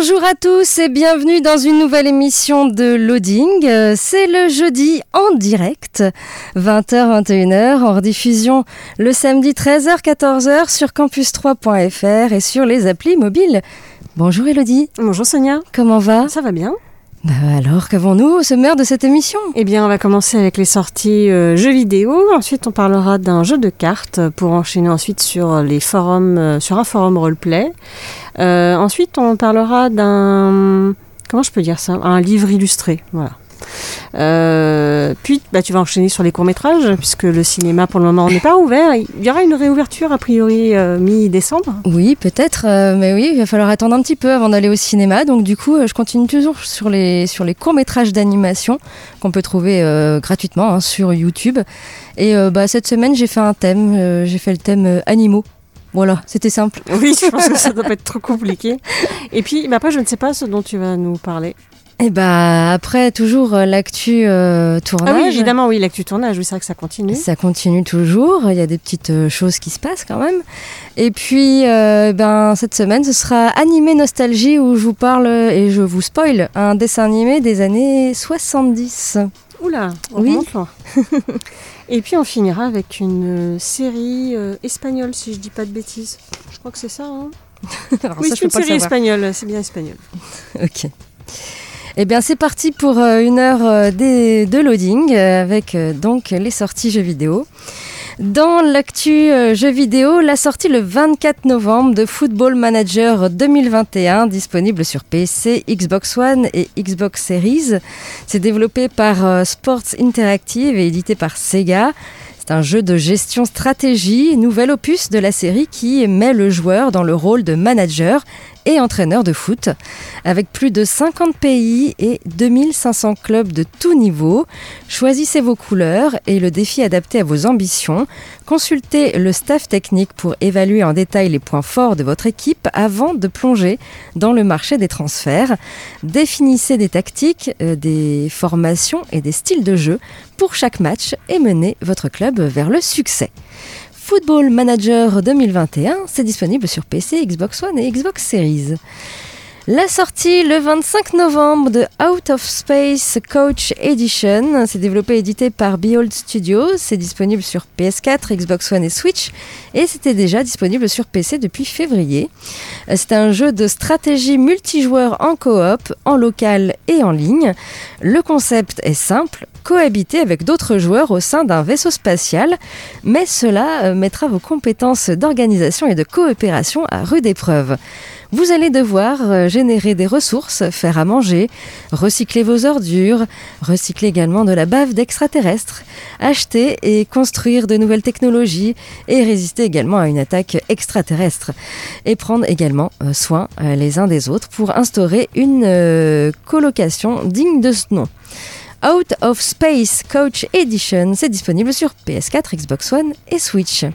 Bonjour à tous et bienvenue dans une nouvelle émission de Loading. Euh, C'est le jeudi en direct, 20h-21h, en rediffusion le samedi 13h-14h sur campus3.fr et sur les applis mobiles. Bonjour Elodie, Bonjour Sonia, comment va? Ça va bien? Alors, qu'avons-nous au sommaire de cette émission? Eh bien, on va commencer avec les sorties euh, jeux vidéo. Ensuite, on parlera d'un jeu de cartes pour enchaîner ensuite sur les forums, euh, sur un forum roleplay. Euh, ensuite, on parlera d'un comment je peux dire ça, un livre illustré, voilà. Euh, puis, bah, tu vas enchaîner sur les courts métrages puisque le cinéma pour le moment n'est pas ouvert. Il y aura une réouverture a priori euh, mi-décembre. Oui, peut-être, euh, mais oui, il va falloir attendre un petit peu avant d'aller au cinéma. Donc du coup, je continue toujours sur les, sur les courts-métrages d'animation qu'on peut trouver gratuitement hein, sur YouTube. Et bah, cette semaine, j'ai fait un thème, j'ai fait le thème animaux. Voilà, c'était simple. Oui, je pense que ça doit pas être trop compliqué. Et puis, bah, après, je ne sais pas ce dont tu vas nous parler. Et bah après, toujours euh, l'actu euh, tournage. Ah oui, évidemment, oui, l'actu tournage, oui, c'est vrai que ça continue. Ça continue toujours, il y a des petites euh, choses qui se passent quand même. Et puis, euh, ben, cette semaine, ce sera Animé Nostalgie où je vous parle et je vous spoil un dessin animé des années 70. Oula, on Oui. Et puis on finira avec une série euh, espagnole, si je dis pas de bêtises. Je crois que c'est ça. Hein Alors oui, c'est une série espagnole, c'est bien espagnol. Ok. Eh bien, c'est parti pour euh, une heure euh, de loading euh, avec donc les sorties jeux vidéo. Dans l'actu jeux vidéo, la sortie le 24 novembre de Football Manager 2021, disponible sur PC, Xbox One et Xbox Series. C'est développé par Sports Interactive et édité par Sega. C'est un jeu de gestion stratégie, nouvel opus de la série qui met le joueur dans le rôle de manager et entraîneur de foot. Avec plus de 50 pays et 2500 clubs de tout niveau, choisissez vos couleurs et le défi adapté à vos ambitions. Consultez le staff technique pour évaluer en détail les points forts de votre équipe avant de plonger dans le marché des transferts. Définissez des tactiques, euh, des formations et des styles de jeu pour chaque match et menez votre club vers le succès. Football Manager 2021, c'est disponible sur PC, Xbox One et Xbox Series. La sortie le 25 novembre de Out of Space Coach Edition, c'est développé et édité par Behold Studios, c'est disponible sur PS4, Xbox One et Switch et c'était déjà disponible sur PC depuis février. Euh, C'est un jeu de stratégie multijoueur en coop, en local et en ligne. Le concept est simple, cohabiter avec d'autres joueurs au sein d'un vaisseau spatial, mais cela euh, mettra vos compétences d'organisation et de coopération à rude épreuve. Vous allez devoir euh, générer des ressources, faire à manger, recycler vos ordures, recycler également de la bave d'extraterrestres, acheter et construire de nouvelles technologies et résister également à une attaque extraterrestre. Et prendre également euh, soin euh, les uns des autres pour instaurer une colocation digne de ce nom. Out of Space Coach Edition, c'est disponible sur PS4, Xbox One et Switch.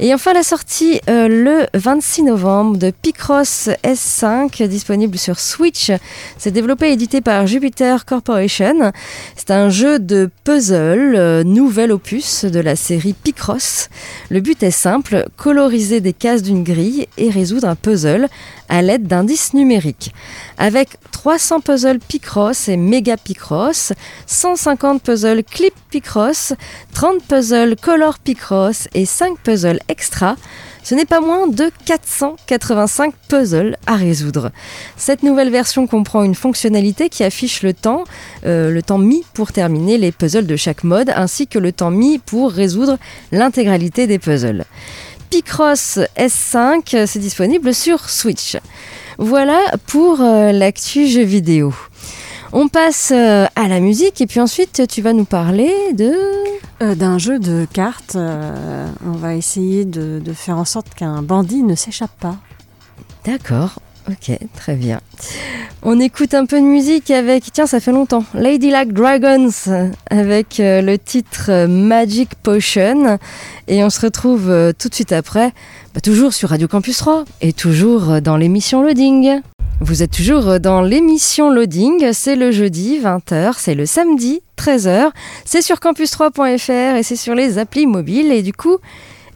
Et enfin la sortie euh, le 26 novembre de Picross S5 disponible sur Switch. C'est développé et édité par Jupiter Corporation. C'est un jeu de puzzle, euh, nouvel opus de la série Picross. Le but est simple, coloriser des cases d'une grille et résoudre un puzzle à l'aide d'indices numériques. Avec 300 puzzles Picross et Mega Picross, 150 puzzles Clip Picross, 30 puzzles Color Picross et 5 puzzles extra, ce n'est pas moins de 485 puzzles à résoudre. Cette nouvelle version comprend une fonctionnalité qui affiche le temps, euh, le temps mis pour terminer les puzzles de chaque mode, ainsi que le temps mis pour résoudre l'intégralité des puzzles. Picross S5, c'est disponible sur Switch. Voilà pour euh, l'actu jeu vidéo. On passe euh, à la musique et puis ensuite tu vas nous parler de... Euh, D'un jeu de cartes, euh, on va essayer de, de faire en sorte qu'un bandit ne s'échappe pas. D'accord, ok, très bien. On écoute un peu de musique avec, tiens ça fait longtemps, Lady Like Dragons avec euh, le titre euh, Magic Potion et on se retrouve euh, tout de suite après, bah, toujours sur Radio Campus 3 et toujours dans l'émission Loading. Vous êtes toujours dans l'émission Loading, c'est le jeudi 20h, c'est le samedi 13h, c'est sur campus3.fr et c'est sur les applis mobiles et du coup,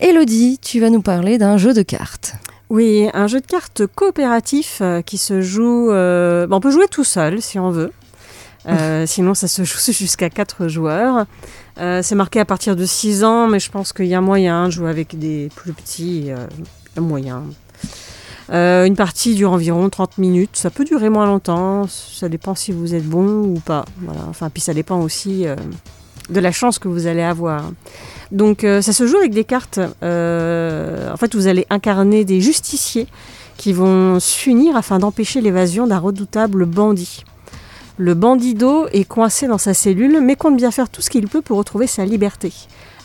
Elodie, tu vas nous parler d'un jeu de cartes. Oui, un jeu de cartes coopératif euh, qui se joue. euh, bon, on peut jouer tout seul si on veut. Euh, sinon, ça se joue jusqu'à 4 joueurs. Euh, c'est marqué à partir de 6 ans, mais je pense qu'il y a moyen de jouer avec des plus petits. il y a moyen. Euh, une partie dure environ 30 minutes. Ça peut durer moins longtemps. Ça dépend si vous êtes bon ou pas. Voilà. Enfin, puis ça dépend aussi de la chance que vous allez avoir. Donc, euh, ça se joue avec des cartes. Euh, en fait, vous allez incarner des justiciers qui vont s'unir afin d'empêcher l'évasion d'un redoutable bandit. Le bandido est coincé dans sa cellule, mais compte bien faire tout ce qu'il peut pour retrouver sa liberté.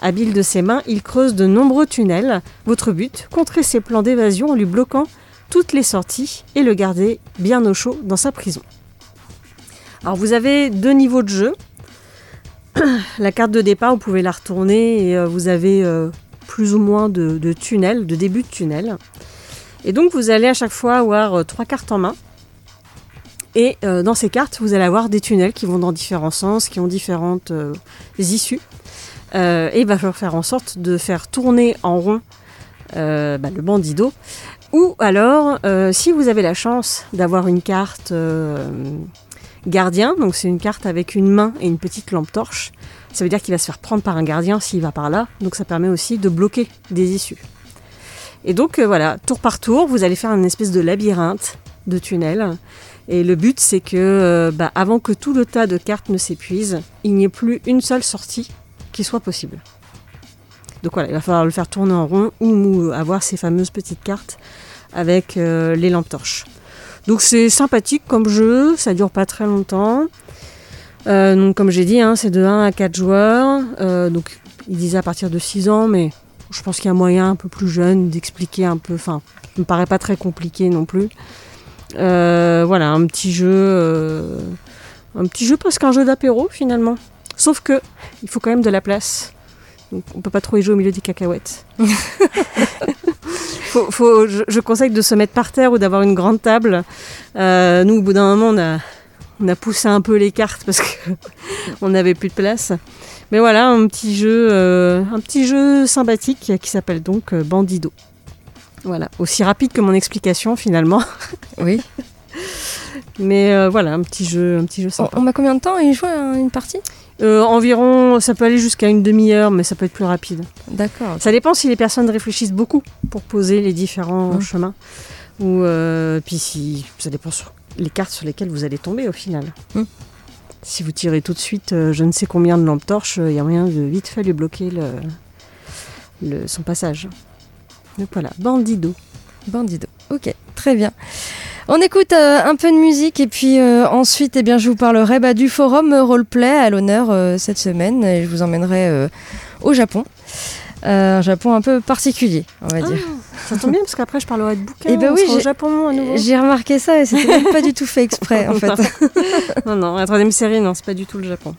Habile de ses mains, il creuse de nombreux tunnels. Votre but, contrer ses plans d'évasion en lui bloquant toutes les sorties et le garder bien au chaud dans sa prison. Alors vous avez deux niveaux de jeu. la carte de départ, vous pouvez la retourner et euh, vous avez euh, plus ou moins de, tunnels, de début de tunnel. Et donc vous allez à chaque fois avoir euh, trois cartes en main. Et dans ces cartes, vous allez avoir des tunnels qui vont dans différents sens, qui ont différentes issues. Et il va falloir faire en sorte de faire tourner en rond bah, le bandido. Ou alors, si vous avez la chance d'avoir une carte gardien, donc c'est une carte avec une main et une petite lampe torche, ça veut dire qu'il va se faire prendre par un gardien s'il va par là. Donc ça permet aussi de bloquer des issues. Et donc euh, voilà, tour par tour, vous allez faire une espèce de labyrinthe de tunnels. Et le but, c'est que euh, bah, avant que tout le tas de cartes ne s'épuise, il n'y ait plus une seule sortie qui soit possible. Donc voilà, il va falloir le faire tourner en rond ou, avoir ces fameuses petites cartes avec euh, les lampes torches. Donc c'est sympathique comme jeu, ça dure pas très longtemps. Euh, donc comme j'ai dit, hein, c'est de 1 à 4 joueurs. Euh, donc il disait à partir de 6 ans, mais je pense qu'il y a moyen un peu plus jeune d'expliquer un peu. Enfin, ça me paraît pas très compliqué non plus. Euh, voilà, un petit jeu, un petit jeu presque un jeu d'apéro finalement. Sauf que il faut quand même de la place. Donc, on peut pas trop y jouer au milieu des cacahuètes. faut, faut- je, je conseille de se mettre par terre ou d'avoir une grande table. Euh, nous, au bout d'un moment, on a, on a poussé un peu les cartes parce que on n'avait plus de place. Mais voilà, un petit jeu, euh, un petit jeu sympathique qui s'appelle donc euh, Bandido. Voilà, aussi rapide que mon explication finalement. Oui. Mais euh, voilà, un petit jeu, un petit jeu On, sympa. on met combien de temps à y jouer à une partie? Euh, environ, ça peut aller jusqu'à une demi-heure, mais ça peut être plus rapide. D'accord. Ça dépend si les personnes réfléchissent beaucoup pour poser les différents Mm. chemins. Ou euh, puis si ça dépend sur les cartes sur lesquelles vous allez tomber au final. Mm. Si vous tirez tout de suite euh, je ne sais combien de lampes torches, il y a moyen de vite fait lui bloquer le, le- son passage. Donc voilà, Bandido. Bandido. Ok, très bien. On écoute euh, un peu de musique et puis euh, ensuite, eh bien, je vous parlerai bah, du forum roleplay à l'honneur euh, cette semaine et je vous emmènerai au Japon. Un Japon un peu particulier, on va dire. Ça tombe bien parce qu'après je parlerai de bouquins. Eh ben oui, sera au j'ai- Japon à nouveau. J'ai remarqué ça et c'était même pas du tout fait exprès en fait. non, non, la troisième série, non, c'est pas du tout le Japon.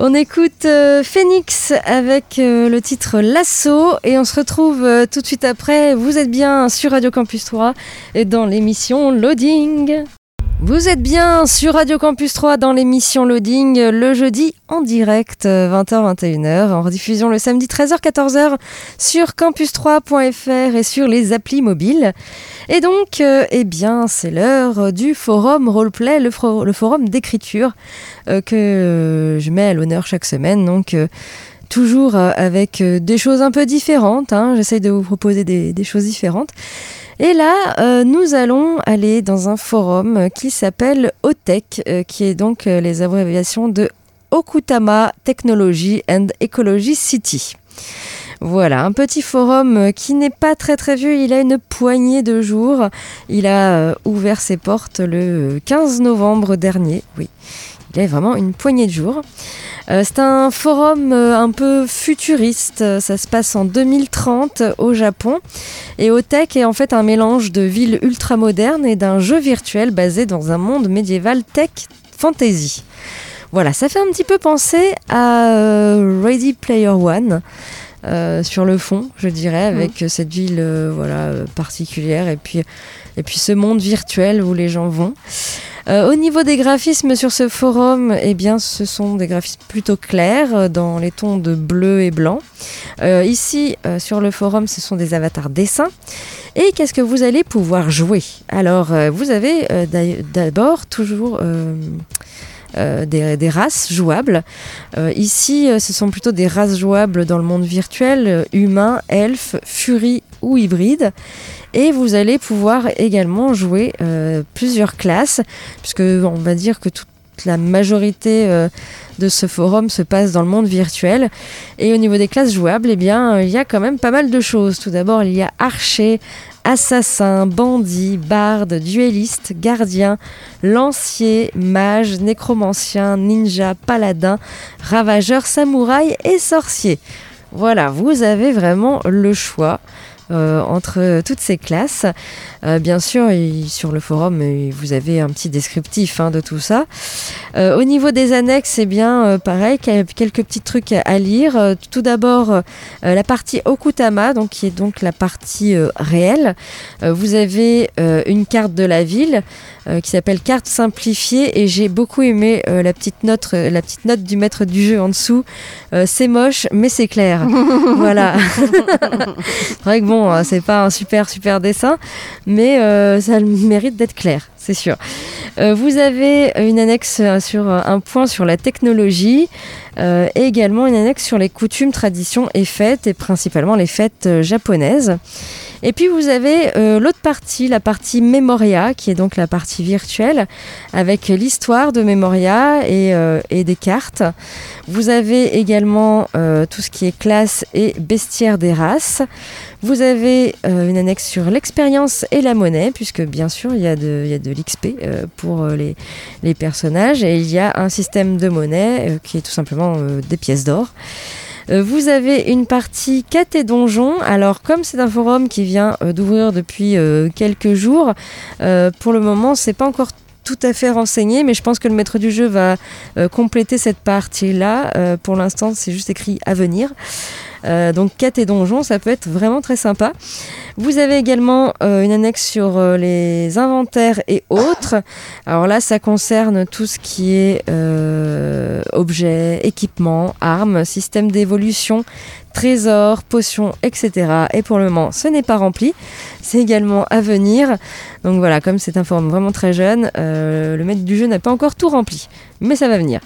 On écoute euh, Phoenix avec euh, le titre L'assaut et on se retrouve euh, tout de suite après. Vous êtes bien sur Radio Campus 3 et dans l'émission Loading. Vous êtes bien sur Radio Campus 3 dans l'émission Loading euh, le jeudi en direct 20h-21h en rediffusion le samedi 13h-14h sur campus3.fr et sur les applis mobiles. Et donc, euh, eh bien, c'est l'heure du forum roleplay, le, forum d'écriture euh, que euh, je mets à l'honneur chaque semaine. Donc, euh, toujours euh, avec euh, des choses un peu différentes. hein. J'essaye de vous proposer des choses différentes. Et là, euh, nous allons aller dans un forum qui s'appelle OTEC, euh, qui est donc euh, les abréviations de Okutama Technology and Ecology City. Voilà, un petit forum qui n'est pas très très vieux, il a une poignée de jours. Il a ouvert ses portes le 15 novembre dernier, oui. Vraiment une poignée de jours. Euh, c'est un forum euh, un peu futuriste. Ça se passe en 2030 au Japon. Et OTech est en fait un mélange de ville ultramoderne et d'un jeu virtuel basé dans un monde médiéval tech fantasy. Voilà, ça fait un petit peu penser à euh, Ready Player One. euh, sur le fond, je dirais, avec euh, cette ville euh, voilà, euh, particulière et puis, et puis ce monde virtuel où les gens vont. Euh, au niveau des graphismes sur ce forum, eh bien, ce sont des graphismes plutôt clairs euh, dans les tons de bleu et blanc. Euh, ici, sur le forum, ce sont des avatars dessins. Et qu'est-ce que vous allez pouvoir jouer? Alors, vous avez d'a- d'abord toujours des, races jouables. Ici, ce sont plutôt des races jouables dans le monde virtuel, humains, elfes, furies ou hybrides. Et vous allez pouvoir également jouer euh, plusieurs classes, puisque on va dire que toute la majorité euh, de ce forum se passe dans le monde virtuel. Et au niveau des classes jouables, eh il y a quand même pas mal de choses. Tout d'abord, il y a archer, assassin, bandit, barde, duelliste, gardien, lancier, mage, nécromancien, ninja, paladin, ravageur, samouraï et sorcier. Voilà, vous avez vraiment le choix. Euh, entre toutes ces classes. Euh, bien sûr, sur le forum, euh, vous avez un petit descriptif hein, de tout ça. Euh, au niveau des annexes, c'est bien euh, pareil, quel- quelques petits trucs à lire. Tout d'abord, la partie Okutama, donc, qui est donc la partie réelle. Vous avez une carte de la ville qui s'appelle carte simplifiée et j'ai beaucoup aimé la petite note, la petite note du maître du jeu en dessous. C'est moche, mais c'est clair. voilà. c'est vrai que bon, euh, c'est pas un super super dessin, mais euh, ça le mérite d'être clair, c'est sûr. Euh, vous avez une annexe euh, sur un point sur la technologie et également une annexe sur les coutumes, traditions et fêtes, et principalement les fêtes japonaises. Et puis vous avez euh, l'autre partie, la partie Memoria, qui est donc la partie virtuelle, avec l'histoire de Memoria et, euh, des cartes. Vous avez également euh, tout ce qui est classe et bestiaire des races. Vous avez une annexe sur l'expérience et la monnaie, puisque bien sûr il y a de, l'XP pour les, personnages, et il y a un système de monnaie qui est tout simplement des pièces d'or. Euh, Vous avez une partie quête et donjon. Alors, comme c'est un forum qui vient euh, d'ouvrir depuis euh, quelques jours, pour le moment, c'est pas encore tout à fait renseigné, mais je pense que le maître du jeu va euh, compléter cette partie-là. Euh, pour l'instant, c'est juste écrit à venir. Euh, donc, quête et donjon, ça peut être vraiment très sympa. Vous avez également une annexe sur les inventaires et autres. Alors là, ça concerne tout ce qui est objets, équipements, armes, système d'évolution, trésors, potions, etc. Et pour le moment, ce n'est pas rempli. C'est également à venir. Donc voilà, comme c'est un forum vraiment très jeune, euh, le maître du jeu n'a pas encore tout rempli. Mais ça va venir.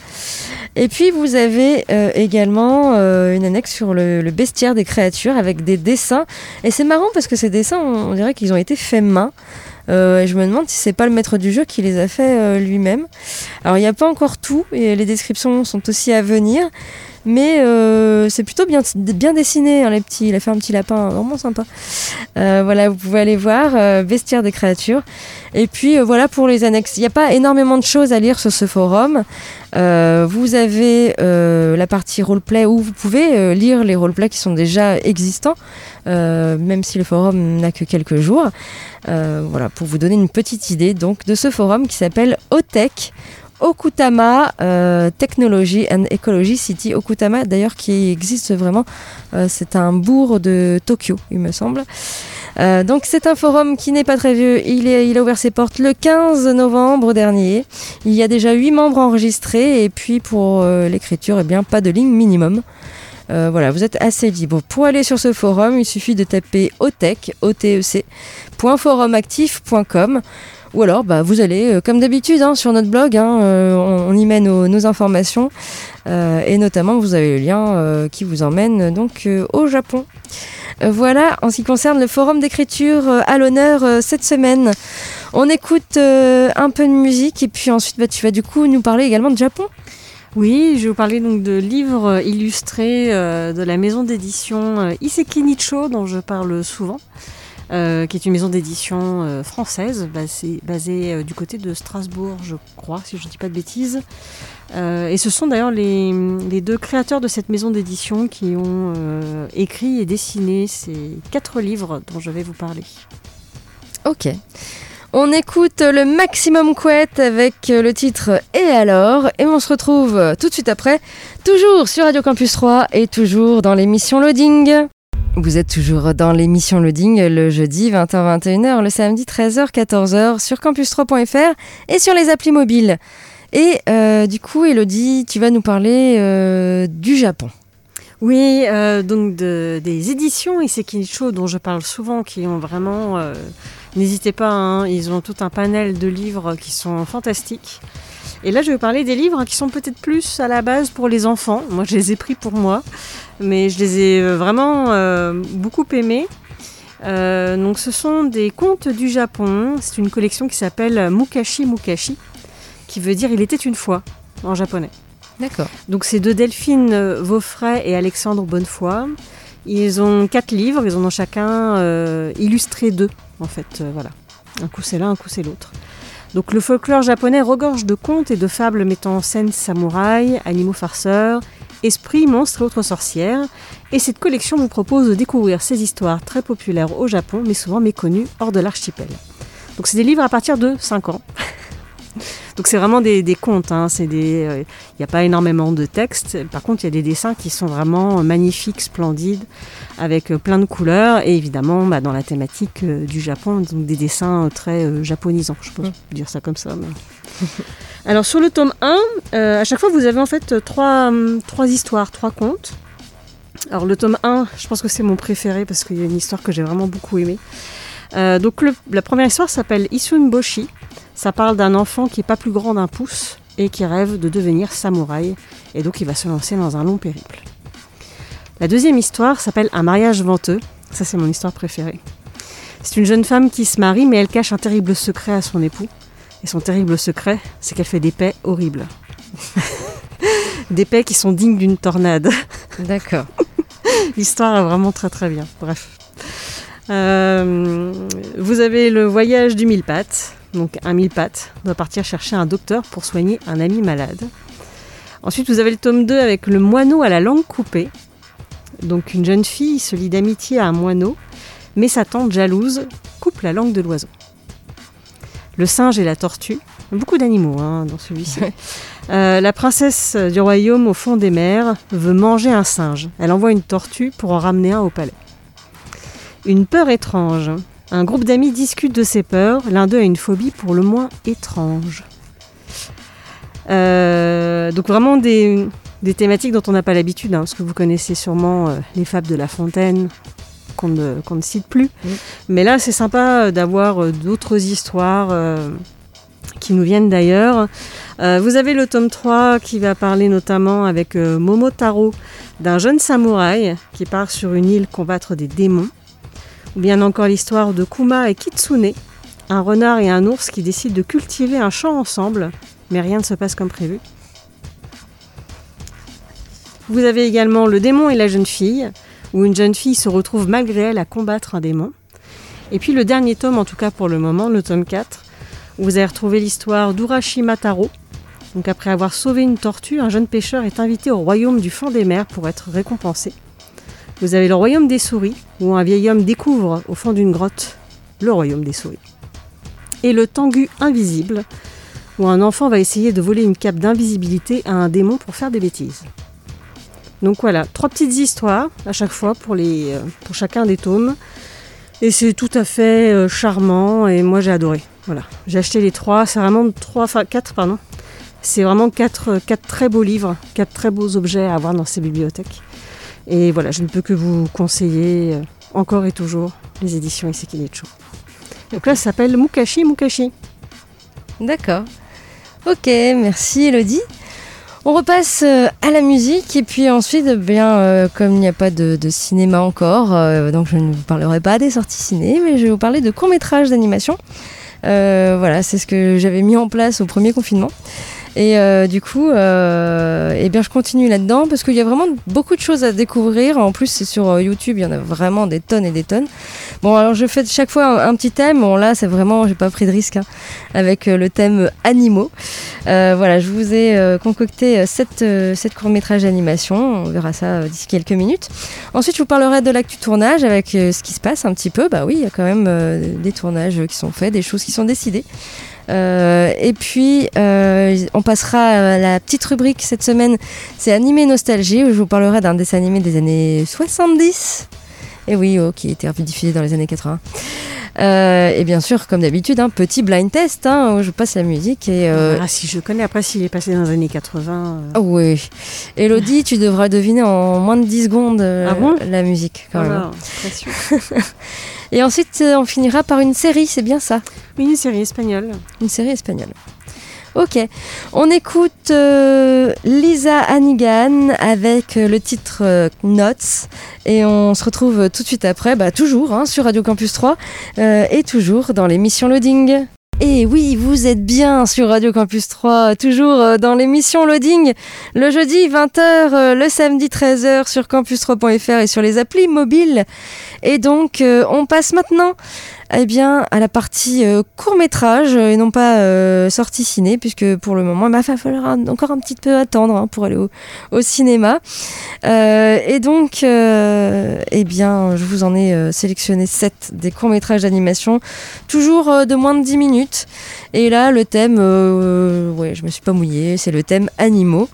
Et puis vous avez euh, également euh, une annexe sur le, bestiaire des créatures avec des dessins. Et c'est marrant parce que ces dessins, on, dirait qu'ils ont été faits main. Euh, et je me demande si c'est pas le maître du jeu qui les a fait lui-même. Alors il n'y a pas encore tout et les descriptions sont aussi à venir. Mais euh, c'est plutôt bien, bien dessiné, hein, les petits. Il a fait un petit lapin vraiment sympa. Euh, voilà, vous pouvez aller voir euh, Bestiaire des créatures. Et puis euh, voilà pour les annexes. Il n'y a pas énormément de choses à lire sur ce forum. Euh, vous avez euh, la partie roleplay où vous pouvez euh, lire les roleplays qui sont déjà existants, euh, même si le forum n'a que quelques jours. Euh, voilà, pour vous donner une petite idée donc de ce forum qui s'appelle OTEC. Okutama euh, Technology and Ecology City. Okutama, d'ailleurs, qui existe vraiment. Euh, c'est un bourg de Tokyo, il me semble. Euh, donc, c'est un forum qui n'est pas très vieux. Il, a ouvert ses portes le 15 novembre dernier. Il y a déjà 8 membres enregistrés. Et puis, pour l'écriture, eh bien, pas de ligne minimum. Voilà, vous êtes assez libre. Pour aller sur ce forum, il suffit de taper otec, O-T-E-C, .forumactif.com ou alors, bah, vous allez, euh, comme d'habitude, hein, sur notre blog, hein, euh, on, y met nos, informations. Euh, et notamment, vous avez le lien qui vous emmène donc au Japon. Voilà, en ce qui concerne le forum d'écriture à l'honneur cette semaine. On écoute un peu de musique et puis ensuite, bah, tu vas du coup nous parler également de Japon. Oui, je vais vous parler donc de livres illustrés de la maison d'édition Iseki Nicho, dont je parle souvent, euh, qui est une maison d'édition euh, française, basée, euh, du côté de Strasbourg, je crois, si je ne dis pas de bêtises. Et ce sont d'ailleurs les, les deux créateurs de cette maison d'édition qui ont écrit et dessiné ces quatre livres dont je vais vous parler. Ok. On écoute le Maximum Couette avec le titre Et alors? Et on se retrouve tout de suite après, toujours sur Radio Campus 3 et toujours dans l'émission Loading. Vous êtes toujours dans l'émission Loading le jeudi 20h-21h, le samedi 13h-14h sur campus3.fr et sur les applis mobiles. Et euh, du coup, Elodie, tu vas nous parler euh, du Japon. Oui, euh, donc de- des éditions Isekinicho dont je parle souvent, qui ont vraiment... N'hésitez pas, hein, ils ont tout un panel de livres qui sont fantastiques. Et là, je vais parler des livres qui sont peut-être plus à la base pour les enfants. Moi, je les ai pris pour moi, mais je les ai euh, vraiment euh, beaucoup aimés. Euh, donc, ce sont des contes du Japon. C'est une collection qui s'appelle Mukashi Mukashi, qui veut dire il était une fois en japonais. D'accord. Donc c'est de Delphine Vaufray et Alexandre Bonnefoy. Ils ont quatre livres, ils en ont chacun euh, illustré deux, en fait. voilà. Un coup c'est l'un, un coup c'est l'autre. Donc le folklore japonais regorge de contes et de fables mettant en scène samouraïs, animaux farceurs, esprits, monstres et autres sorcières. Et cette collection vous propose de découvrir ces histoires très populaires au Japon, mais souvent méconnues hors de l'archipel. Donc c'est des livres à partir de 5 ans. Donc c'est vraiment des, des contes, hein, c'est des, euh, il n'y a pas énormément de texte. Par contre, il y a des dessins qui sont vraiment magnifiques, splendides, avec euh, plein de couleurs et évidemment bah, dans la thématique euh, du Japon, donc des dessins euh, très euh, japonisants, je peux dire ça comme ça. mais- Alors sur le tome 1, euh, à chaque fois vous avez en fait euh, trois, trois histoires, trois contes. Alors le tome 1, je pense que c'est mon préféré parce qu'il y a une histoire que j'ai vraiment beaucoup aimée. Euh, donc le- la première histoire s'appelle Isun Boshi. Ça parle d'un enfant qui est pas plus grand d'un pouce et qui rêve de devenir samouraï. Et donc il va se lancer dans un long périple. La deuxième histoire s'appelle Un mariage venteux. Ça c'est mon histoire préférée. C'est une jeune femme qui se marie mais elle cache un terrible secret à son époux. Et son terrible secret, c'est qu'elle fait des paix horribles. des paix qui sont dignes d'une tornade. D'accord. L'histoire est vraiment très très bien. Bref. Euh, vous avez le voyage du mille pattes. Donc un mille pattes doit partir chercher un docteur pour soigner un ami malade. Ensuite, vous avez le tome 2 avec le moineau à la langue coupée. Donc une jeune fille se lie d'amitié à un moineau, mais sa tante jalouse coupe la langue de l'oiseau. Le singe et la tortue. Beaucoup d'animaux hein, dans celui-ci. Euh, la princesse du royaume au fond des mers veut manger un singe. Elle envoie une tortue pour en ramener un au palais. Une peur étrange. Un groupe d'amis discute de ses peurs. L'un d'eux a une phobie pour le moins étrange. Euh, donc vraiment des, des thématiques dont on n'a pas l'habitude, hein, parce que vous connaissez sûrement euh, les fables de La Fontaine, qu'on ne, cite plus. Mais là, c'est sympa d'avoir euh, d'autres histoires euh, qui nous viennent d'ailleurs. Euh, vous avez le tome 3 qui va parler notamment avec euh, Momotaro d'un jeune samouraï qui part sur une île combattre des démons. Bien encore l'histoire de Kuma et Kitsune, un renard et un ours qui décident de cultiver un champ ensemble, mais rien ne se passe comme prévu. Vous avez également Le démon et la jeune fille, où une jeune fille se retrouve malgré elle à combattre un démon. Et puis le dernier tome, en tout cas pour le moment, le tome 4, où vous allez retrouver l'histoire d'Urashima Taro. Donc après avoir sauvé une tortue, un jeune pêcheur est invité au royaume du fond des mers pour être récompensé. Vous avez le royaume des souris, où un vieil homme découvre au fond d'une grotte le royaume des souris. Et le Tengu invisible, où un enfant va essayer de voler une cape d'invisibilité à un démon pour faire des bêtises. Donc voilà, trois petites histoires à chaque fois pour, euh, chacun des tomes. Et c'est tout à fait euh, charmant et moi j'ai adoré. Voilà, j'ai acheté les trois, c'est vraiment trois, quatre, pardon. C'est vraiment euh, quatre très beaux livres, quatre très beaux objets à avoir dans ces bibliothèques. Et voilà, je ne peux que vous conseiller euh, encore et toujours les éditions Isekinicho. Donc là, ça s'appelle Mukashi Mukashi. D'accord. Ok, merci Elodie. On repasse euh, à la musique et puis ensuite, eh bien, euh, comme il n'y a pas de, cinéma encore, donc je ne vous parlerai pas des sorties ciné, mais je vais vous parler de courts-métrages d'animation. Euh, voilà, c'est ce que j'avais mis en place au premier confinement. Et euh, du coup, euh, eh bien, je continue là-dedans parce qu'il y a vraiment beaucoup de choses à découvrir. En plus, c'est sur euh, YouTube, il y en a vraiment des tonnes et des tonnes. Bon, alors je fais chaque fois un, petit thème. Bon, là, c'est vraiment, j'ai pas pris de risque hein, avec euh, le thème animaux. Euh, voilà, je vous ai euh, concocté sept, sept courts-métrages d'animation. On verra ça d'ici quelques minutes. Ensuite, je vous parlerai de l'actu tournage avec ce qui se passe un petit peu. Bah oui, il y a quand même des tournages qui sont faits, des choses qui sont décidées. Euh, et puis, euh, on passera à la petite rubrique cette semaine, c'est Animé Nostalgie, où je vous parlerai d'un dessin animé des années 70. Et oui, oh, qui était diffusé dans les années 80. Euh, et bien sûr, comme d'habitude, un petit blind test, hein, où je passe la musique. Et, euh, Ah, si je connais, après, s'il est passé dans les années 80. euh, ah oui. Elodie, tu devras deviner en moins de 10 secondes euh, Ah bon? la musique, quand même. voilà, très sûr. Et ensuite, euh, on finira par une série, c'est bien ça? Oui, une série espagnole. Une série espagnole. Ok, on écoute euh, Lisa Hannigan avec euh, le titre euh, Notes et on se retrouve tout de suite après, bah, toujours hein, sur Radio Campus 3 euh, et toujours dans l'émission Loading. Et oui, vous êtes bien sur Radio Campus 3, toujours dans l'émission Loading, le jeudi 20h, euh, le samedi 13h sur campus3.fr et sur les applis mobiles. Et donc, on passe maintenant eh bien, à la partie euh, court métrage et non pas euh, sortie ciné, puisque pour le moment, il va falloir encore un petit peu attendre hein, pour aller au, cinéma. Euh, et donc, euh, eh bien, je vous en ai euh, sélectionné 7 des courts métrages d'animation, toujours euh, de moins de 10 minutes. Et là, le thème, euh, ouais, je me suis pas mouillée, c'est le thème animaux.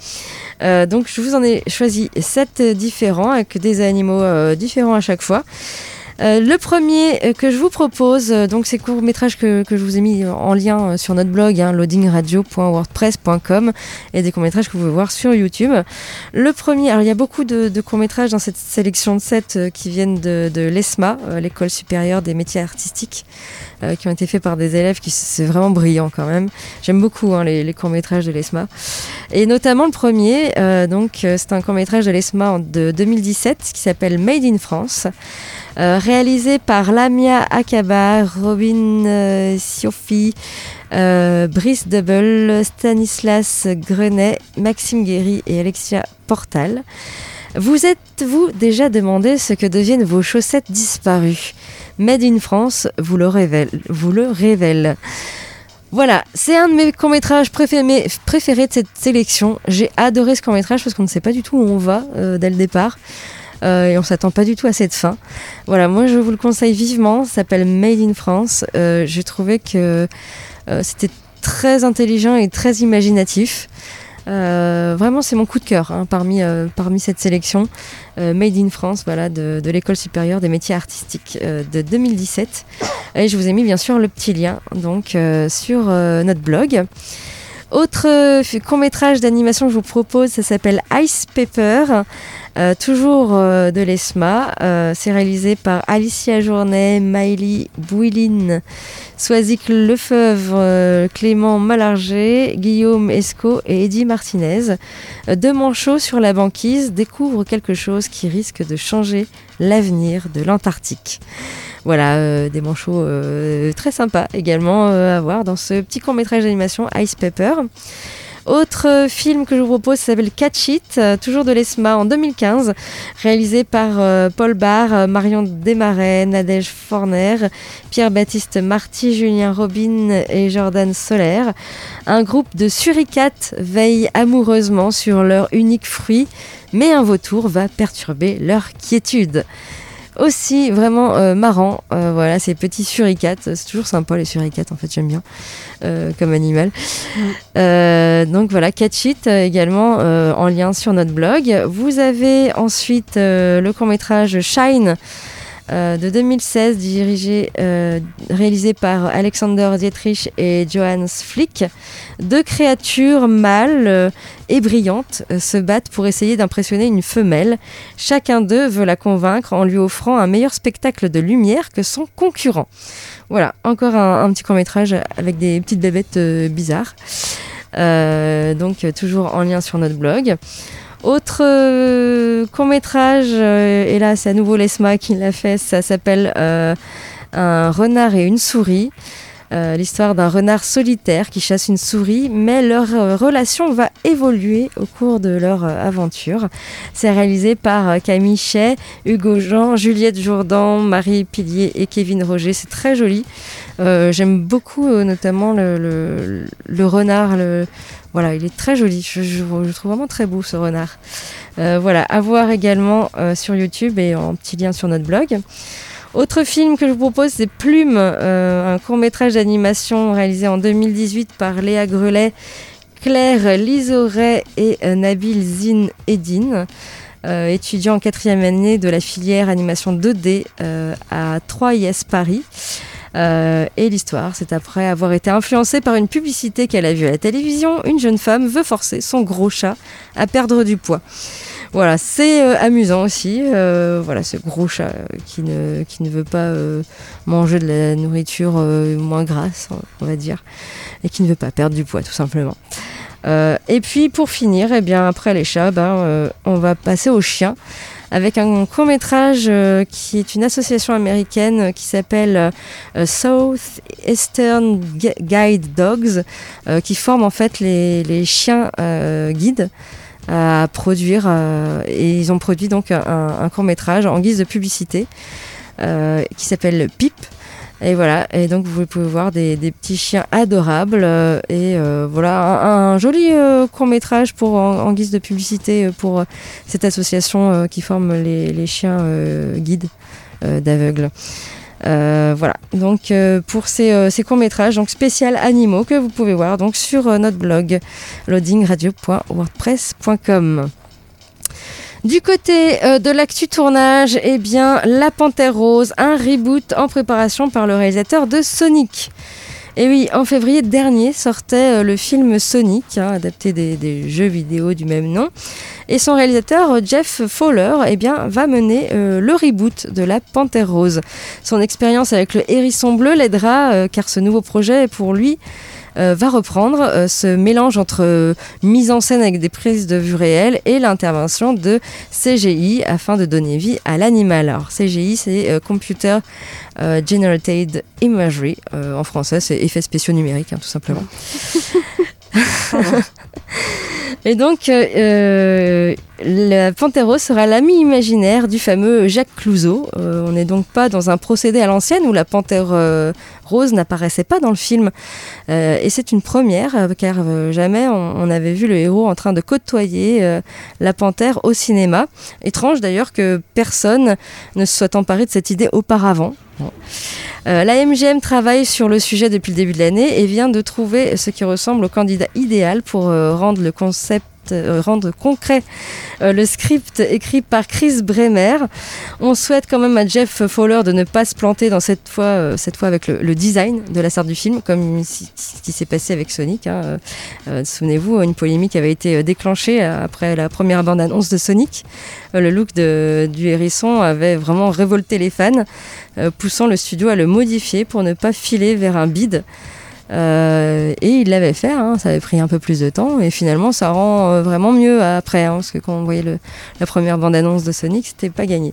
Euh, donc, je vous en ai choisi 7 différents, avec des animaux euh, différents à chaque fois. Euh, le premier euh, que je vous propose, euh, donc c'est court métrage que, que je vous ai mis en lien sur notre blog, hein, loadingradio.wordpress.com, et des courts métrages que vous pouvez voir sur YouTube. Le premier, alors il y a beaucoup de, de courts métrages dans cette sélection de 7 qui viennent de, l'ESMA, l'école supérieure des métiers artistiques, qui ont été faits par des élèves qui c'est vraiment brillant quand même. J'aime beaucoup hein, les, les courts métrages de l'ESMA. Et notamment le premier, donc c'est un court métrage de l'ESMA de 2017 qui s'appelle Made in France. Euh, réalisé par Lamia Akaba, Robin euh, Siofi, euh, Brice Double, Stanislas Grenet, Maxime Guéry et Alexia Portal. Vous êtes-vous déjà demandé ce que deviennent vos chaussettes disparues? Made in France vous le révèle. Vous le révèle. Voilà, c'est un de mes courts-métrages préférés, préférés de cette sélection. J'ai adoré ce court-métrage parce qu'on ne sait pas du tout où on va dès le départ. Euh, et on s'attend pas du tout à cette fin. Voilà, moi je vous le conseille vivement. Ça s'appelle Made in France. Euh, J'ai trouvé que euh, c'était très intelligent et très imaginatif. Vraiment, c'est mon coup de cœur hein, parmi, parmi cette sélection. Made in France, voilà, de, de l'école supérieure des métiers artistiques de 2017. Et je vous ai mis bien sûr le petit lien donc sur notre blog. Autre court métrage d'animation que je vous propose, ça s'appelle Ice Paper, euh, toujours euh, de l'ESMA. Euh, c'est réalisé par Alicia Journet, Miley Bouiline, Soisic Lefebvre, euh, Clément Malargé, Guillaume Esco et Eddie Martinez. Deux manchots sur la banquise découvrent quelque chose qui risque de changer l'avenir de l'Antarctique. Voilà, des manchots très sympas également à voir dans ce petit court métrage d'animation Ice Pepper. Autre film que je vous propose s'appelle Catch It, euh, toujours de l'ESMA en 2015, réalisé par euh, Paul Barr, euh, Marion Desmarais, Nadège Forner, Pierre-Baptiste Marty, Julien Robin et Jordan Solaire. Un groupe de suricates veille amoureusement sur leur unique fruit, mais un vautour va perturber leur quiétude aussi vraiment euh, marrant. Euh, voilà, ces petits suricates. C'est toujours sympa les suricates, en fait, j'aime bien euh, comme animal. Euh, donc voilà, Catch It également en lien sur notre blog. Vous avez ensuite le court-métrage Shine. Euh, de 2016, dirigé, euh, réalisé par Alexander Dietrich et Johannes Flick. Deux créatures mâles euh, et brillantes se battent pour essayer d'impressionner une femelle. Chacun d'eux veut la convaincre en lui offrant un meilleur spectacle de lumière que son concurrent. Voilà, encore un, petit court métrage avec des petites bébêtes bizarres. Donc toujours en lien sur notre blog. Autre euh, court métrage, et là c'est à nouveau l'ESMA qui l'a fait, ça s'appelle euh, Un renard et une souris. Euh, L'histoire d'un renard solitaire qui chasse une souris, mais leur euh, relation va évoluer au cours de leur euh, aventure. C'est réalisé par euh, Camille Chay, Hugo Jean, Juliette Jourdan, Marie Pilier et Kevin Roger. C'est très joli. Euh, J'aime beaucoup euh, notamment le, le- le renard. Le... Voilà, il est très joli. Je, trouve vraiment très beau ce renard. Euh, voilà, à voir également euh, sur YouTube et en petit lien sur notre blog. Autre film que je vous propose, c'est Plume, euh, un court métrage d'animation réalisé en 2018 par Léa Grelet, Claire Lizoret et Nabil Zin Eddin, euh, étudiant en quatrième année de la filière animation 2D euh, à 3IS Paris. Euh, et l'histoire, c'est après avoir été influencée par une publicité qu'elle a vue à la télévision, une jeune femme veut forcer son gros chat à perdre du poids. Voilà, c'est euh, amusant aussi. euh, voilà, ce gros chat qui ne, qui ne veut pas manger de la nourriture moins grasse, on va dire, et qui ne veut pas perdre du poids, tout simplement. Et puis pour finir, eh bien, après les chats, ben, on va passer aux chiens avec un court métrage qui est une association américaine euh, qui s'appelle euh, South Eastern Gu- Guide Dogs, euh, qui forme en fait les, chiens euh, guides à produire euh, et ils ont produit donc un, court métrage en guise de publicité euh, qui s'appelle Pip. Et voilà, et donc vous pouvez voir des, petits chiens adorables euh, et euh, voilà un, joli court métrage pour en, guise de publicité euh, pour euh, cette association euh, qui forme les, chiens euh, guides euh, d'aveugles. Euh, voilà, donc euh, pour ces, euh, ces courts-métrages, donc spécial animaux que vous pouvez voir donc sur euh, notre blog loadingradio.wordpress.com. Du côté euh, de l'actu tournage, eh bien, La Panthère Rose, un reboot en préparation par le réalisateur de Sonic. Et oui, en février dernier sortait euh, le film Sonic, hein, adapté des, jeux vidéo du même nom. Et son réalisateur, Jeff Fowler, eh va mener euh, le reboot de La Panthère Rose. Son expérience avec le hérisson bleu l'aidera, car ce nouveau projet, pour lui, va reprendre euh, ce mélange entre euh, mise en scène avec des prises de vue réelles et l'intervention de CGI afin de donner vie à l'animal. Alors CGI, c'est euh, Computer euh, Generated Imagery. Euh, en français, c'est effets spéciaux numériques, hein, tout simplement. Et donc, euh, euh, la Panthéro sera l'ami imaginaire du fameux Jacques Clouseau. Euh, on n'est donc pas dans un procédé à l'ancienne où la panthère euh, rose n'apparaissait pas dans le film. Et c'est une première, car jamais on, on avait vu le héros en train de côtoyer la panthère au cinéma. Étrange d'ailleurs que personne ne se soit emparé de cette idée auparavant. Euh, la MGM travaille sur le sujet depuis le début de l'année et vient de trouver ce qui ressemble au candidat idéal pour euh, rendre le concept euh, rendre concret euh, le script écrit par Chris Bremer. On souhaite quand même à Jeff Fowler de ne pas se planter dans cette fois, euh, cette fois avec le, design de la star du film, comme ce qui s'est passé avec Sonic. hein. Souvenez-vous, une polémique avait été déclenchée après la première bande-annonce de Sonic. Le look du hérisson avait vraiment révolté les fans, poussant le studio à le modifier pour ne pas filer vers un bide. Euh, et il l'avait fait, hein, ça avait pris un peu plus de temps, et finalement ça rend euh, vraiment mieux après, hein, parce que quand on voyait la première bande-annonce de Sonic, c'était pas gagné.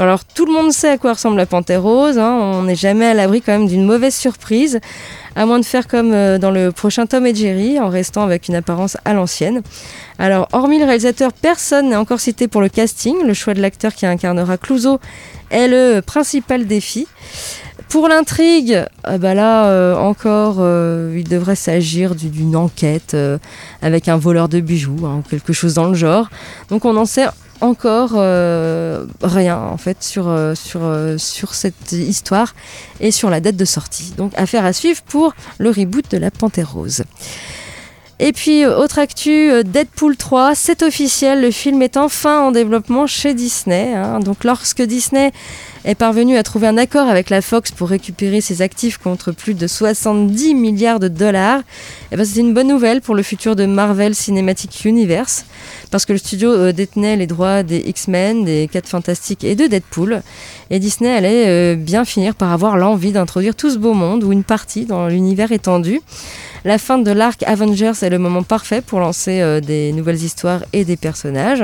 Alors tout le monde sait à quoi ressemble la Panthère Rose, hein, on n'est jamais à l'abri quand même d'une mauvaise surprise, à moins de faire comme euh, dans le prochain Tom et Jerry, en restant avec une apparence à l'ancienne. Alors hormis le réalisateur, personne n'est encore cité pour le casting, le choix de l'acteur qui incarnera Clouseau est le principal défi. Pour l'intrigue, ah bah là euh, encore, euh, il devrait s'agir du- d'une enquête euh, avec un voleur de bijoux, hein, quelque chose dans le genre. Donc on en sait encore euh, rien en fait sur, euh, sur, euh, sur cette histoire et sur la date de sortie. Donc affaire à suivre pour le reboot de la Panthère Rose. Et puis, euh, autre actu, euh, Deadpool 3, c'est officiel, le film est enfin en développement chez Disney. hein. Donc, lorsque Disney est parvenu à trouver un accord avec la Fox pour récupérer ses actifs contre plus de 70 milliards de dollars, eh ben, c'est une bonne nouvelle pour le futur de Marvel Cinematic Universe, parce que le studio euh, détenait les droits des X-Men, des 4 Fantastiques et de Deadpool. Et Disney allait euh, bien finir par avoir l'envie d'introduire tout ce beau monde, ou une partie, dans l'univers étendu. La fin de l'arc Avengers est le moment parfait pour lancer euh, des nouvelles histoires et des personnages.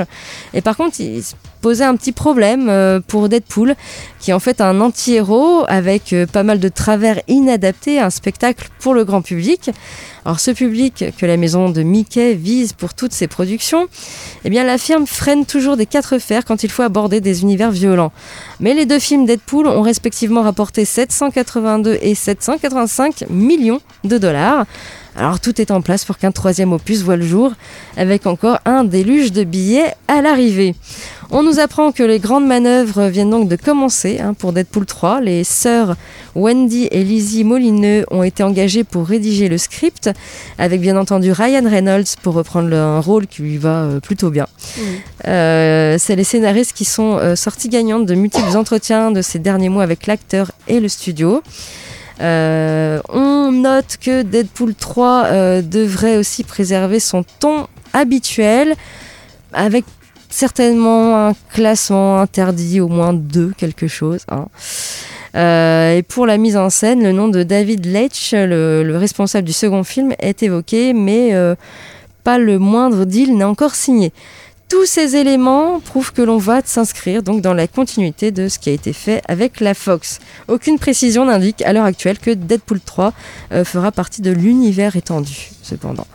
Et par contre, il posait un petit problème euh, pour Deadpool, qui est en fait un anti-héros avec euh, pas mal de travers inadaptés, un spectacle pour le grand public. Alors ce public que la maison de Mickey vise pour toutes ses productions, eh bien la firme freine toujours des quatre fers quand il faut aborder des univers violents. Mais les deux films Deadpool ont respectivement rapporté 782 et 785 millions de dollars. Alors tout est en place pour qu'un troisième opus voit le jour, avec encore un déluge de billets à l'arrivée. On nous apprend que les grandes manœuvres viennent donc de commencer hein, pour Deadpool 3. Les sœurs Wendy et Lizzie Molineux ont été engagées pour rédiger le script, avec bien entendu Ryan Reynolds pour reprendre un rôle qui lui va euh, plutôt bien. Euh, C'est les scénaristes qui sont euh, sortis gagnantes de multiples entretiens de ces derniers mois avec l'acteur et le studio. Euh, on note que Deadpool 3 euh, devrait aussi préserver son ton habituel, avec certainement un classement interdit, au moins deux, quelque chose. hein. Euh, et pour la mise en scène, le nom de David Leitch, le, le responsable du second film, est évoqué, mais pas le moindre deal n'est encore signé. Tous ces éléments prouvent que l'on va s'inscrire donc dans la continuité de ce qui a été fait avec la Fox. Aucune précision n'indique à l'heure actuelle que Deadpool 3 euh, fera partie de l'univers étendu, cependant.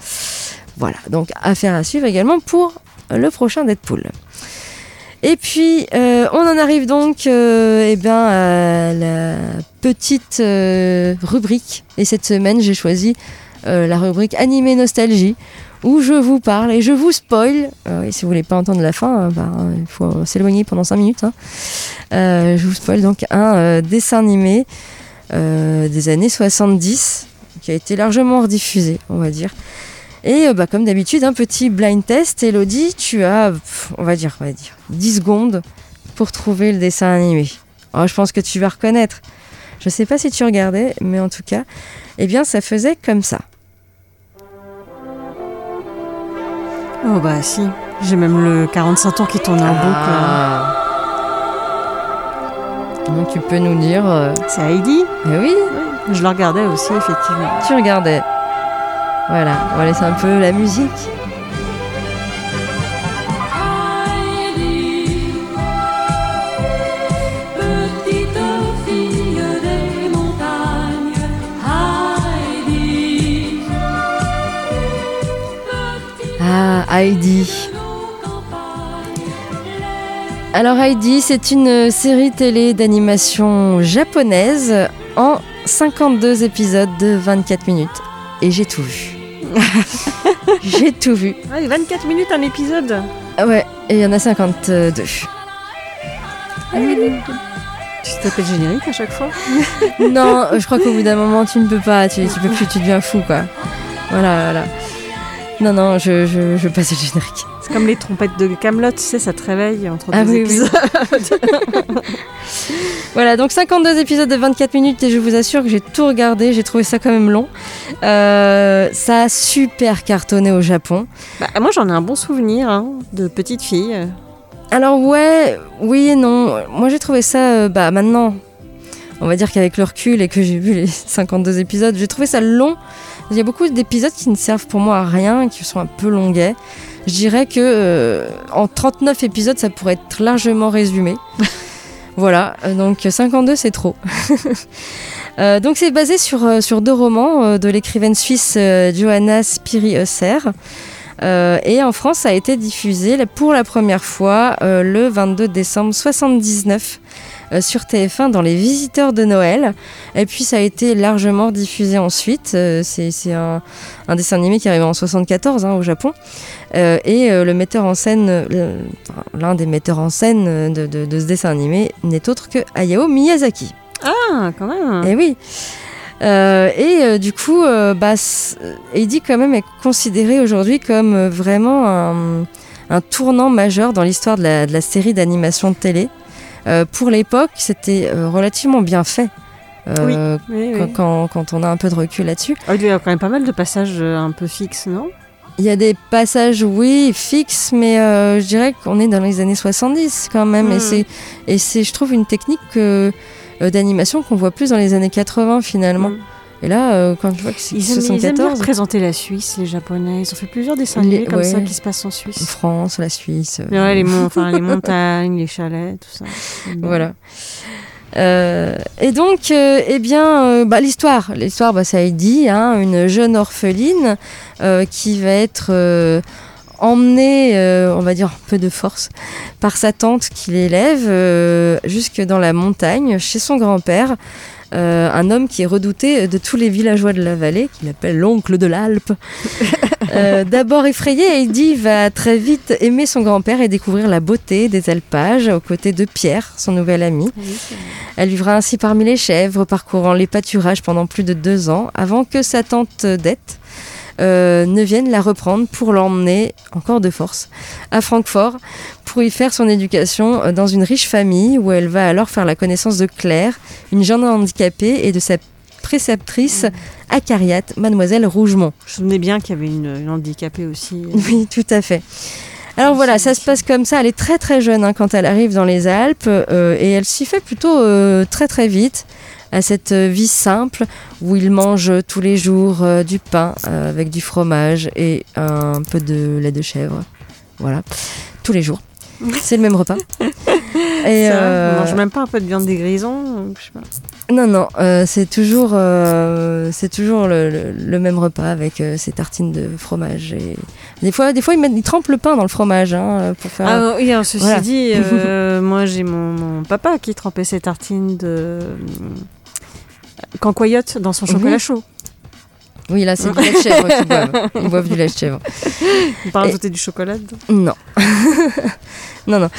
Voilà, donc affaire à suivre également pour le prochain Deadpool. Et puis, euh, on en arrive donc euh, eh ben, à la petite rubrique. Et cette semaine, j'ai choisi la rubrique Animé Nostalgie, où je vous parle et je vous spoil. Euh, et si vous voulez pas entendre la fin, euh, bah, il faut s'éloigner pendant 5 minutes. hein. Euh, je vous spoil donc un euh, dessin animé euh, des années 70 qui a été largement rediffusé, on va dire. Et euh, bah, comme d'habitude, un petit blind test. Elodie, tu as, on va dire, on va dire, 10 secondes pour trouver le dessin animé. Alors, je pense que tu vas reconnaître. Je sais pas si tu regardais, mais en tout cas, eh bien, ça faisait comme ça. Oh bah si, j'ai même le 45 tours qui tourne en boucle. Ah. Donc, tu peux nous dire. euh, C'est Heidi eh oui, Je le regardais aussi, effectivement. tu regardais. Voilà, on va laisser un peu la musique. Ah, Heidi. Alors Heidi, c'est une série télé d'animation japonaise en 52 épisodes de 24 minutes. Et j'ai tout vu. j'ai tout vu. Ouais, 24 minutes un épisode. Ah ouais, et il y en a 52. Tu t'appelles générique à chaque fois non, je crois qu'au bout d'un moment, tu ne peux pas, tu, tu peux plus, tu deviens fou, quoi. Voilà, voilà. Non, non, je, je, je passe le générique. C'est comme les trompettes de Camelot, tu sais, ça te réveille entre Ah deux oui, oui. épisodes. Voilà, donc 52 épisodes de 24 minutes et je vous assure que j'ai tout regardé, j'ai trouvé ça quand même long. Euh, ça a super cartonné au Japon. Bah, moi, j'en ai un bon souvenir hein, de petite fille. Alors ouais, oui et non. Moi j'ai trouvé ça, euh, bah maintenant, on va dire qu'avec le recul et que j'ai vu les 52 épisodes, j'ai trouvé ça long. Il y a beaucoup d'épisodes qui ne servent pour moi à rien, qui sont un peu longuets. Je dirais que euh, en 39 épisodes, ça pourrait être largement résumé. voilà, euh, donc 52 c'est trop. Euh, donc c'est basé sur, sur deux romans de l'écrivaine suisse Johanna Spiri-Eusser. Euh, et en France, ça a été diffusé pour la première fois euh, le 22 décembre 79 euh, sur TF1 dans Les Visiteurs de Noël. Et puis ça a été largement diffusé ensuite. Euh, c'est un, un dessin animé qui arrive en 74 hein, au Japon. Euh, et euh, le metteur en scène, euh, l'un des metteurs en scène euh, de, de- de ce dessin animé n'est autre que Hayao Miyazaki. Ah, quand même. Et oui. Euh, et euh, du coup, euh, bah, quand même est considéré aujourd'hui comme euh, vraiment un, un tournant majeur dans l'histoire de la, de la série d'animation de télé. Euh, pour l'époque, c'était euh, relativement bien fait. Euh, Oui, oui. quand, quand- quand on a un peu de recul là-dessus. Ah, il y a quand même pas mal de passages un peu fixes, non? Il y a des passages, oui, fixes, mais euh, je dirais qu'on est dans les années 70 quand même. Et Mm. c'est, et c'est, je trouve, une technique que- d'animation qu'on voit plus dans les années 80 finalement. Mm. Et là, euh, quand je vois que c'est Ils aiment, ils aiment bien 74, représenter la Suisse, les Japonais. Ils ont fait plusieurs dessins Les- animés comme ouais. ça qui se passent en Suisse. France, la Suisse. euh, Ouais, les, mon- enfin, les montagnes, les chalets, tout ça. Voilà. Euh, et donc, euh, eh bien, euh, bah, l'histoire, l'histoire, bah, ça a été dit, hein, une jeune orpheline qui va être emmenée, on va dire un peu de force, par sa tante qui l'élève jusque dans la montagne chez son grand-père. Euh, un homme qui est redouté de tous les villageois de la vallée, qu'il appelle l'oncle de l'Alpe. Euh, D'abord effrayé, Heidi va très vite aimer son grand-père et découvrir la beauté des alpages aux côtés de Pierre, son nouvel ami. Elle vivra ainsi parmi les chèvres, parcourant les pâturages pendant plus de deux ans, avant que sa tante Dette euh, ne vienne la reprendre pour l'emmener, encore de force, à Francfort, pour y faire son éducation euh, dans une riche famille, où elle va alors faire la connaissance de Claire, une jeune handicapée, et de sa préceptrice acariate, mademoiselle Rougemont. Je me souvenais bien qu'il y avait une, une handicapée aussi. Oui, tout à fait. Alors voilà, ça se passe comme ça. Elle est très très jeune hein, quand elle arrive dans les Alpes euh, et elle s'y fait plutôt euh, très très vite à cette vie simple où il mange tous les jours euh, du pain euh, avec du fromage et un peu de lait de chèvre. Voilà, tous les jours. C'est le même repas. Et euh, mange même pas un peu de viande des grisons je sais pas. non, non, euh, c'est toujours, euh, c'est toujours le, le- le même repas avec ces tartines de fromage. Et des fois, des fois ils, mettent, ils trempent le pain dans le fromage hein, pour faire. Ah oui, alors, ceci Voilà. dit, moi j'ai mon, mon papa qui trempait ses tartines de cancoyote dans son chocolat chaud. Oui, là, c'est du lait de chèvre qu'ils boivent. Ils boivent du lait de chèvre. Et- rajouter du chocolat. Non. non, non.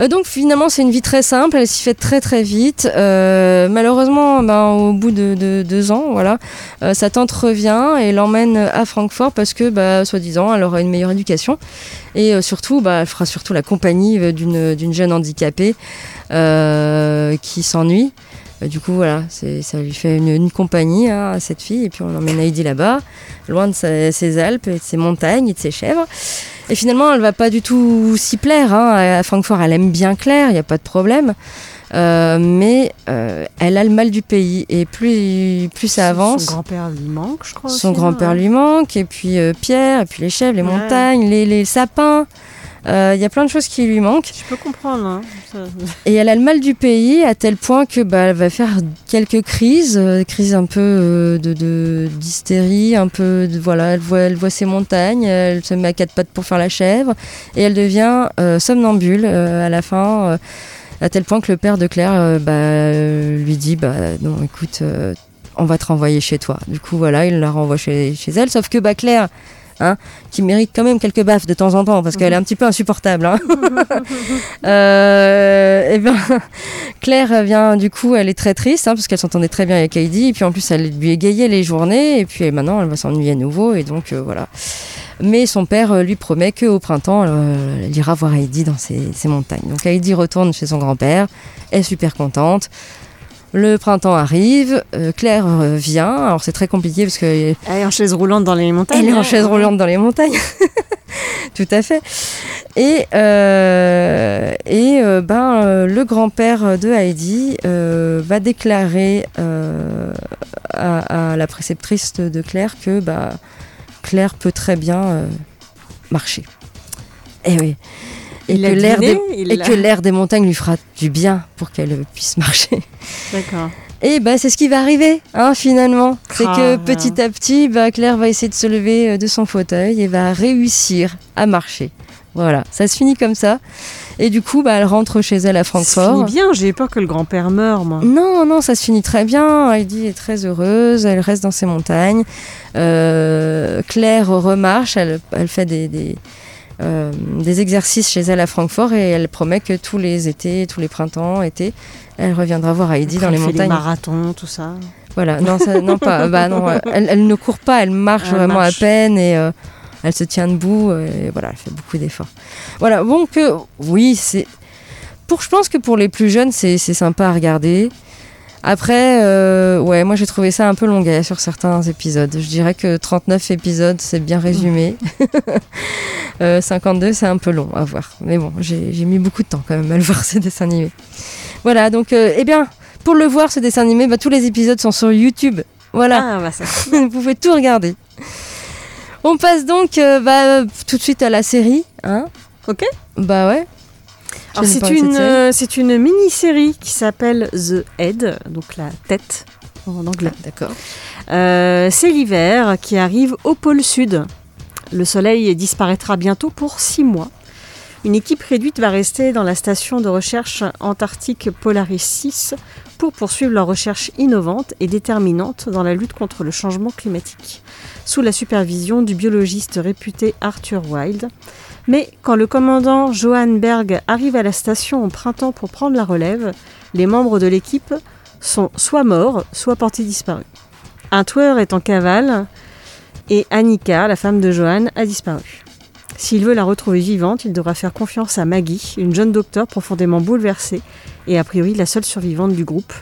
Euh, donc finalement, c'est une vie très simple. Elle s'y fait très très vite. Euh, malheureusement, ben, au bout de, de deux ans, voilà, euh, sa tante revient et l'emmène à Francfort parce que, bah, soi-disant, elle aura une meilleure éducation. Et surtout, bah, elle fera surtout la compagnie d'une jeune handicapée qui s'ennuie. Euh, Du coup, voilà, ça lui fait une, une compagnie hein, à cette fille. Et puis, on emmène Heidi là-bas, loin de sa- ses Alpes, et de ses montagnes et de ses chèvres. Et finalement, elle va pas du tout s'y plaire. hein. À Francfort, elle aime bien Claire, il n'y a pas de problème. Euh, mais euh, elle a le mal du pays. Et plus, plus ça avance, Son grand-père lui manque, je crois. son grand-père lui manque. Et puis euh, Pierre, et puis les chèvres, les Ouais. montagnes, les, les sapins. Euh, Il y a plein de choses qui lui manquent. Je peux comprendre. hein. Et elle a le mal du pays à tel point que bah, elle va faire quelques crises, euh, crises un peu euh, de d'hystérie, un peu de, voilà, elle voit, elle voit ses montagnes, elle se met à quatre pattes pour faire la chèvre et elle devient euh, somnambule euh, à la fin, euh, à tel point que le père de Claire euh, bah, euh, lui dit bah non écoute euh, on va te renvoyer chez toi. Du coup voilà il la renvoie chez, chez elle, sauf que bah Claire Hein, qui mérite quand même quelques baffes de temps en temps parce qu'elle est un petit peu insupportable. Hein. Euh, et ben, Claire vient du coup, elle est très triste hein, parce qu'elle s'entendait très bien avec Heidi et puis en plus elle lui égayait les journées et puis maintenant elle va s'ennuyer à nouveau et donc euh, voilà. Mais son père euh, lui promet qu'au printemps, euh, elle ira voir Heidi dans ses, ses montagnes. Donc Heidi retourne chez son grand-père, est super contente. Le printemps arrive, euh, Claire euh, vient. Alors c'est très compliqué parce que Elle est en chaise roulante dans les montagnes. elle est en hein. chaise roulante dans les montagnes. Tout à fait. Et, euh, et ben, le grand-père de Heidi va déclarer à, à la préceptrice de Claire que bah, Claire peut très bien marcher. Et oui. Et que l'air des, il et l'a- que l'air des montagnes lui fera du bien pour qu'elle puisse marcher. D'accord. Et bah, c'est ce qui va arriver, hein, finalement. C'est que petit à petit, bah, Claire va essayer de se lever euh, de son fauteuil et va réussir à marcher. Voilà, ça se finit comme ça. Et du coup, bah, elle rentre chez elle à Ça Francfort. finit bien, j'ai eu peur que le grand-père meure, moi. Non, non, ça se finit très bien. Heidi est très heureuse, elle reste dans ses montagnes. Euh, Claire remarche, elle, elle fait des, des, euh, des exercices chez elle à Francfort et elle promet que tous les étés, tous les printemps, été, elle reviendra voir Heidi Après, dans les elle fait montagnes. des marathons, tout ça. Voilà, non, ça, non pas. Bah non, euh, elle, elle ne court pas, elle marche Elle vraiment marche. à peine et euh, elle se tient debout. euh, Et voilà, elle fait beaucoup d'efforts. Voilà, bon que oui, c'est pour. Je pense que pour les plus jeunes, c'est c'est sympa à regarder. Après, euh, ouais, moi j'ai trouvé ça un peu longuet sur certains épisodes. Je dirais que 39 épisodes, c'est bien résumé. Euh, 52, c'est un peu long à voir. Mais bon, j'ai mis beaucoup de temps quand même à le voir, ce dessin animé. Voilà, donc, euh, eh bien, pour le voir, ce dessin animé, bah, tous les épisodes sont sur YouTube. Voilà, Ah, bah ça. vous pouvez tout regarder. On passe donc euh, bah, tout de suite à la série. Hein Ok. bah ouais. Alors, c'est une, euh, c'est une mini-série qui s'appelle The Head, donc la tête en anglais. D'accord. Euh, c'est l'hiver qui arrive au pôle sud. Le soleil disparaîtra bientôt pour six mois. Une équipe réduite va rester dans la station de recherche antarctique Polaris 6 pour poursuivre leurs recherches innovantes et déterminantes dans la lutte contre le changement climatique, sous la supervision du biologiste réputé Arthur Wilde. Mais quand le commandant Johan Berg arrive à la station au printemps pour prendre la relève, les membres de l'équipe sont soit morts, soit portés disparus. Un tueur est en cavale et Annika, la femme de Johan, a disparu. S'il veut la retrouver vivante, il devra faire confiance à Maggie, une jeune docteure profondément bouleversée et a priori la seule survivante du groupe,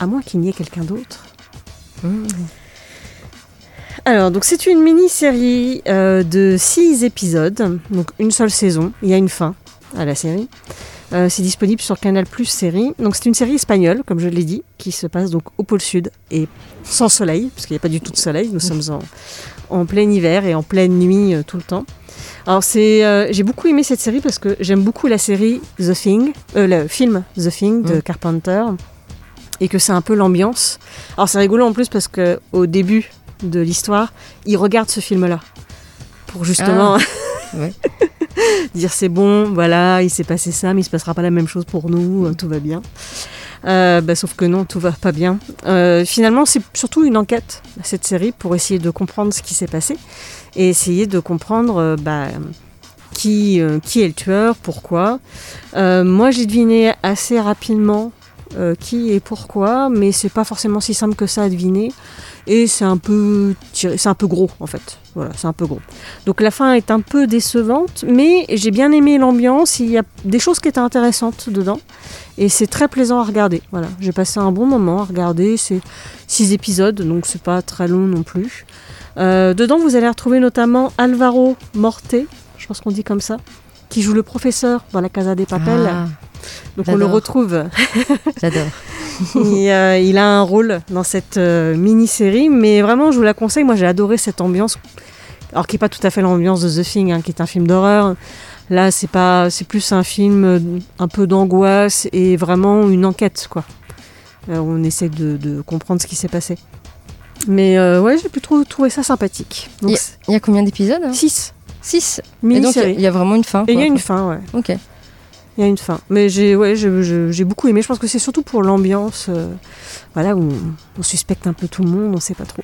à moins qu'il n'y ait quelqu'un d'autre. Alors, donc c'est une mini-série euh, de six épisodes, donc une seule saison. Il y a une fin à la série. Euh, c'est disponible sur Canal Plus série. Donc c'est une série espagnole, comme je l'ai dit, qui se passe donc au pôle sud et sans soleil, parce qu'il n'y a pas du tout de soleil. Nous sommes en, en plein hiver et en pleine nuit euh, tout le temps. Alors c'est, euh, j'ai beaucoup aimé cette série parce que j'aime beaucoup la série The Thing, le film The Thing de Mm. Carpenter, et que c'est un peu l'ambiance. Alors c'est rigolo en plus parce que au début de l'histoire, il regarde ce film-là pour justement ouais. dire c'est bon, voilà, il s'est passé ça, mais il se passera pas la même chose pour nous, euh, tout va bien. Euh, bah, sauf que non, tout va pas bien. Euh, finalement, c'est surtout une enquête, cette série, pour essayer de comprendre ce qui s'est passé et essayer de comprendre euh, bah, qui, qui est le tueur, pourquoi. Moi, j'ai deviné assez rapidement qui et pourquoi, mais c'est pas forcément si simple que ça à deviner. Et c'est un peu c'est un peu gros en fait. Voilà, c'est un peu gros. Donc la fin est un peu décevante, mais j'ai bien aimé l'ambiance. Il y a des choses qui étaient intéressantes dedans, et c'est très plaisant à regarder. Voilà, j'ai passé un bon moment à regarder. C'est six épisodes, donc c'est pas très long non plus. Euh, dedans, vous allez retrouver notamment Alvaro Morte, je pense qu'on dit comme ça, qui joue le professeur dans la Casa des Papel. Ah, donc on le retrouve J'adore. Il, euh, il a un rôle dans cette euh, mini-série, mais vraiment, je vous la conseille. Moi, j'ai adoré cette ambiance, alors qui n'est pas tout à fait l'ambiance de The Thing, hein, qui est un film d'horreur. Là, c'est pas, c'est plus un film euh, un peu d'angoisse et vraiment une enquête, quoi. Euh, on essaie de, de comprendre ce qui s'est passé. Mais euh, ouais, j'ai plutôt trouvé ça sympathique. Il y a combien d'épisodes 6 6. Et donc, il y y, a vraiment une fin. Et il y a une fin, ouais. Ok. Il y a une fin. Mais j'ai ouais, j'ai beaucoup aimé. Je pense que c'est surtout pour l'ambiance, euh, voilà, où on, on suspecte un peu tout le monde, on sait pas trop.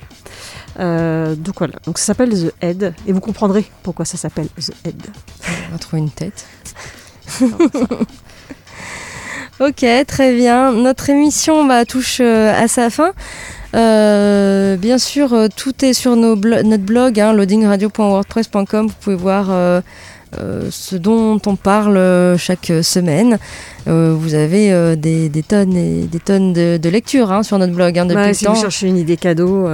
Euh, donc voilà. Donc ça s'appelle The Head, et vous comprendrez pourquoi ça s'appelle The Head. On va trouver une tête. ok, très bien. Notre émission bah, touche euh, à sa fin. Euh, bien sûr, tout est sur nos blo- notre blog, hein, loadingradio.wordpress.com. Vous pouvez voir euh, ce dont on parle euh, chaque semaine. Euh, vous avez euh, des, des tonnes et des tonnes de, de lectures hein, sur notre blog hein, depuis le si temps. vous cherchez une idée cadeau,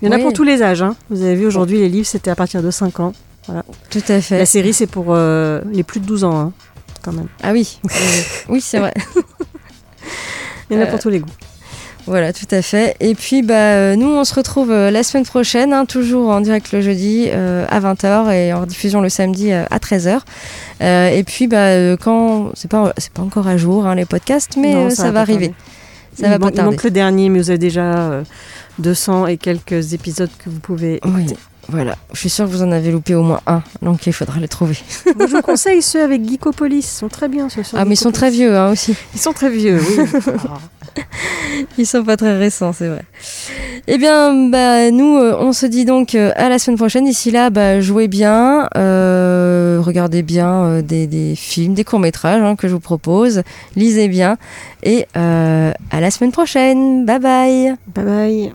il y en a pour tous les âges. hein. Vous avez vu aujourd'hui, les livres, c'était à partir de 5 ans. Tout à fait. La série, c'est pour les plus de 12 ans, hein, quand même. Ah oui, oui c'est vrai. Il y en a pour tous les goûts. Voilà, tout à fait. Et puis, bah, euh, nous, on se retrouve euh, la semaine prochaine, hein, toujours en direct le jeudi euh, à 20h et en diffusion le samedi euh, à 13h. Euh, et puis, bah, quand c'est pas, c'est pas encore à jour hein, les podcasts, mais Non, ça, va arriver. tarder. Ça il, va pas tarder. manque le dernier, mais vous avez déjà euh, 200 et quelques épisodes que vous pouvez Oui, voilà. Je suis sûre que vous en avez loupé au moins un, donc il faudra les trouver. Moi, je vous conseille ceux avec Geekopolis. Ils sont très bien, ceux sur Ah, mais ils sont très vieux hein, aussi. Ils sont très vieux, oui. Ils sont pas très récents, c'est vrai. Eh bien, bah, nous, euh, on se dit donc euh, à la semaine prochaine. D'ici là, bah, jouez bien, euh, regardez bien des, des films, des courts-métrages hein, que je vous propose, lisez bien. Et à la semaine prochaine. Bye bye bye bye.